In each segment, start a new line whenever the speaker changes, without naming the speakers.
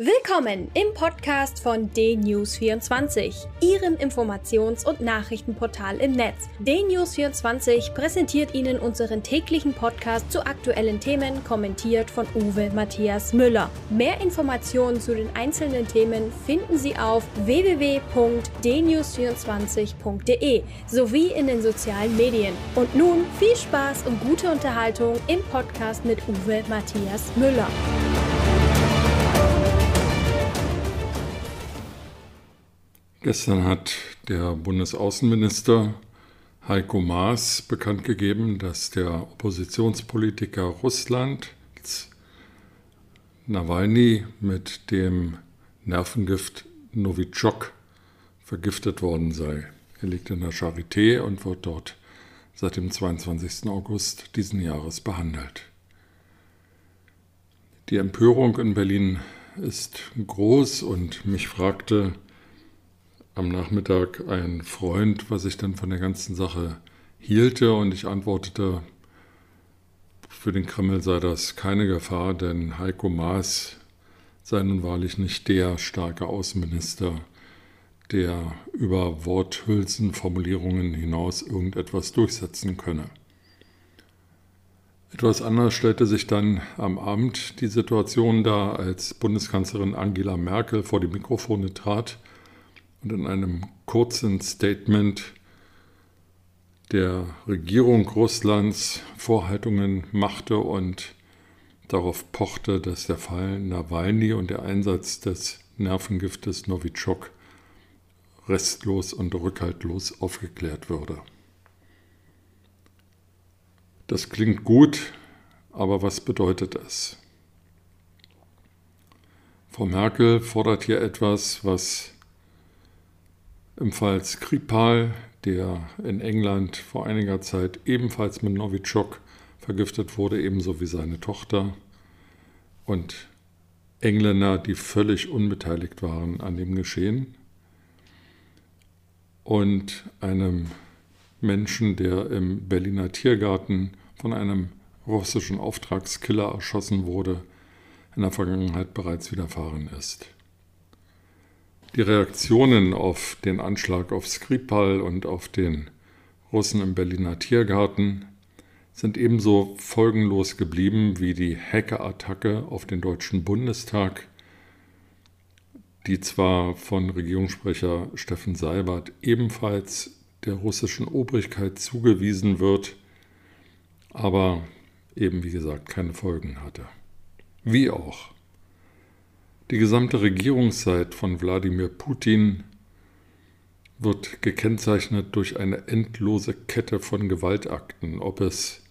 Willkommen im Podcast von DNews24, Ihrem Informations- und Nachrichtenportal im Netz. DNews24 präsentiert Ihnen unseren täglichen Podcast zu aktuellen Themen, kommentiert von Uwe Matthias Müller. Mehr Informationen zu den einzelnen Themen finden Sie auf www.dnews24.de sowie in den sozialen Medien. Und nun viel Spaß und gute Unterhaltung im Podcast mit Uwe Matthias Müller.
Gestern hat der Bundesaußenminister Heiko Maas bekannt gegeben, dass der Oppositionspolitiker Russlands Nawalny mit dem Nervengift Novichok vergiftet worden sei. Er liegt in der Charité und wird dort seit dem 22. August diesen Jahres behandelt. Die Empörung in Berlin ist groß und mich fragte am Nachmittag ein Freund, was ich dann von der ganzen Sache hielte und ich antwortete, für den Kreml sei das keine Gefahr, denn Heiko Maas sei nun wahrlich nicht der starke Außenminister, der über Worthülsenformulierungen hinaus irgendetwas durchsetzen könne. Etwas anders stellte sich dann am Abend die Situation dar, als Bundeskanzlerin Angela Merkel vor die Mikrofone trat und in einem kurzen Statement der Regierung Russlands Vorhaltungen machte und darauf pochte, dass der Fall Nawalny und der Einsatz des Nervengiftes Novichok restlos und rückhaltlos aufgeklärt würde. Das klingt gut, aber was bedeutet es? Frau Merkel fordert hier etwas, was im Fall Skripal, der in England vor einiger Zeit ebenfalls mit Novichok vergiftet wurde, ebenso wie seine Tochter. Und Engländer, die völlig unbeteiligt waren an dem Geschehen. Und einem Menschen, der im Berliner Tiergarten von einem russischen Auftragskiller erschossen wurde, in der Vergangenheit bereits widerfahren ist. Die Reaktionen auf den Anschlag auf Skripal und auf den Russen im Berliner Tiergarten sind ebenso folgenlos geblieben wie die Hackerattacke auf den Deutschen Bundestag, die zwar von Regierungssprecher Steffen Seibert ebenfalls der russischen Obrigkeit zugewiesen wird, aber eben wie gesagt keine Folgen hatte. Wie auch. Die gesamte Regierungszeit von Wladimir Putin wird gekennzeichnet durch eine endlose Kette von Gewaltakten, ob es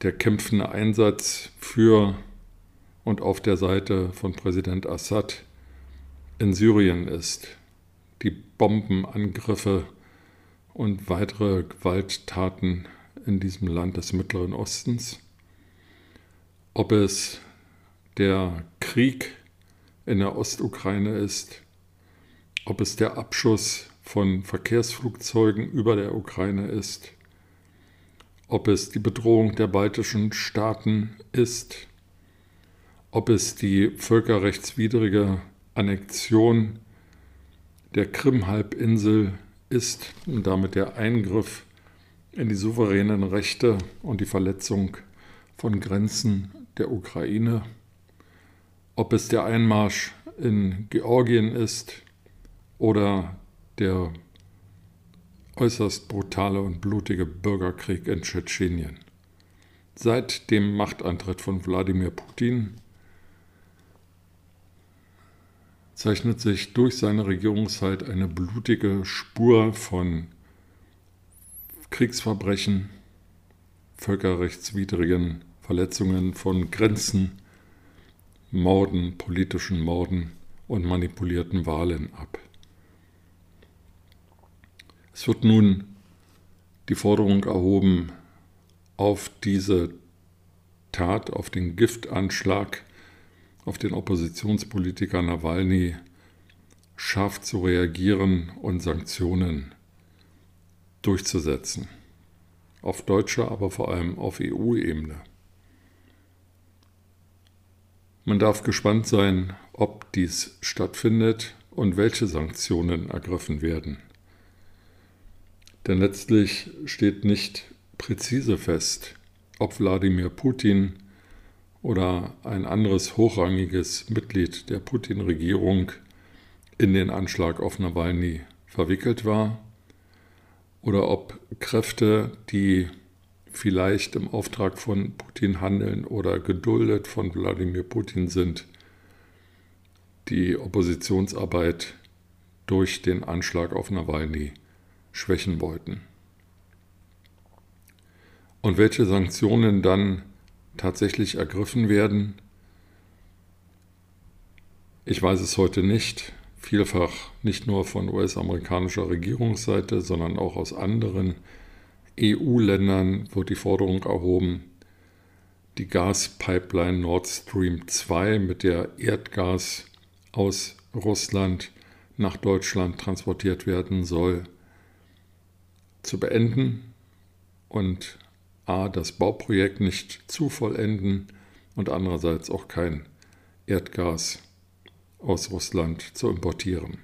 der kämpfende Einsatz für und auf der Seite von Präsident Assad in Syrien ist, die Bombenangriffe und weitere Gewalttaten in diesem Land des Mittleren Ostens, ob es der Krieg in der Ostukraine ist, ob es der Abschuss von Verkehrsflugzeugen über der Ukraine ist, ob es die Bedrohung der baltischen Staaten ist, ob es die völkerrechtswidrige Annexion der Krim-Halbinsel ist und damit der Eingriff in die souveränen Rechte und die Verletzung von Grenzen der Ukraine ob es der Einmarsch in Georgien ist oder der äußerst brutale und blutige Bürgerkrieg in Tschetschenien. Seit dem Machtantritt von Wladimir Putin zeichnet sich durch seine Regierungszeit eine blutige Spur von Kriegsverbrechen, völkerrechtswidrigen Verletzungen von Grenzen, Morden, politischen Morden und manipulierten Wahlen ab. Es wird nun die Forderung erhoben, auf diese Tat, auf den Giftanschlag auf den Oppositionspolitiker Nawalny scharf zu reagieren und Sanktionen durchzusetzen. Auf deutscher, aber vor allem auf EU-Ebene. Man darf gespannt sein, ob dies stattfindet und welche Sanktionen ergriffen werden. Denn letztlich steht nicht präzise fest, ob Wladimir Putin oder ein anderes hochrangiges Mitglied der Putin-Regierung in den Anschlag auf Nawalny verwickelt war oder ob Kräfte, die vielleicht im Auftrag von Putin handeln oder geduldet von Wladimir Putin sind, die Oppositionsarbeit durch den Anschlag auf Nawalny schwächen wollten. Und welche Sanktionen dann tatsächlich ergriffen werden, ich weiß es heute nicht. Vielfach nicht nur von US-amerikanischer Regierungsseite, sondern auch aus anderen EU-Ländern wird die Forderung erhoben, die Gaspipeline Nord Stream 2, mit der Erdgas aus Russland nach Deutschland transportiert werden soll, zu beenden und a. das Bauprojekt nicht zu vollenden und andererseits auch kein Erdgas aus Russland zu importieren.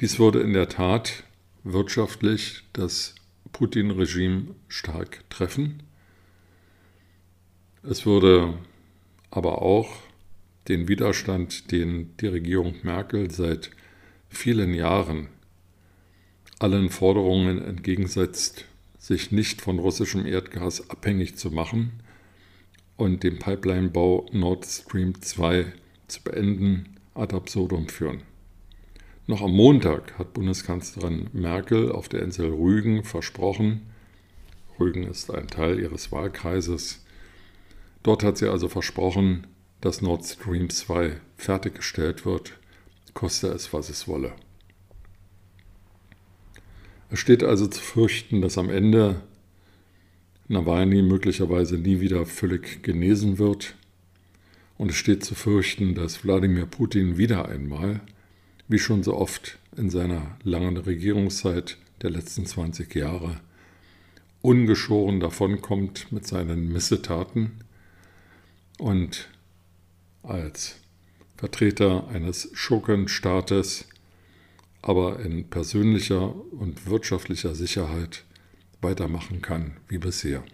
Dies würde in der Tat wirtschaftlich das Putin-Regime stark treffen. Es würde aber auch den Widerstand, den die Regierung Merkel seit vielen Jahren allen Forderungen entgegensetzt, sich nicht von russischem Erdgas abhängig zu machen und den Pipelinebau Nord Stream 2 zu beenden, ad absurdum führen. Noch am Montag hat Bundeskanzlerin Merkel auf der Insel Rügen versprochen, Rügen ist ein Teil ihres Wahlkreises, dort hat sie also versprochen, dass Nord Stream 2 fertiggestellt wird, koste es, was es wolle. Es steht also zu fürchten, dass am Ende Nawalny möglicherweise nie wieder völlig genesen wird. Und es steht zu fürchten, dass Wladimir Putin wieder einmal wie schon so oft in seiner langen Regierungszeit der letzten 20 Jahre, ungeschoren davonkommt mit seinen Missetaten und als Vertreter eines Schurkenstaates, aber in persönlicher und wirtschaftlicher Sicherheit weitermachen kann wie bisher.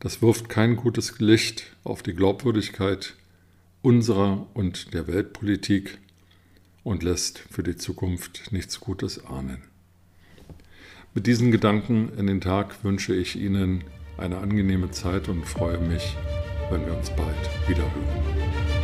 Das wirft kein gutes Licht auf die Glaubwürdigkeit unserer und der Weltpolitik und lässt für die Zukunft nichts Gutes ahnen. Mit diesen Gedanken in den Tag wünsche ich Ihnen eine angenehme Zeit und freue mich, wenn wir uns bald wieder hören.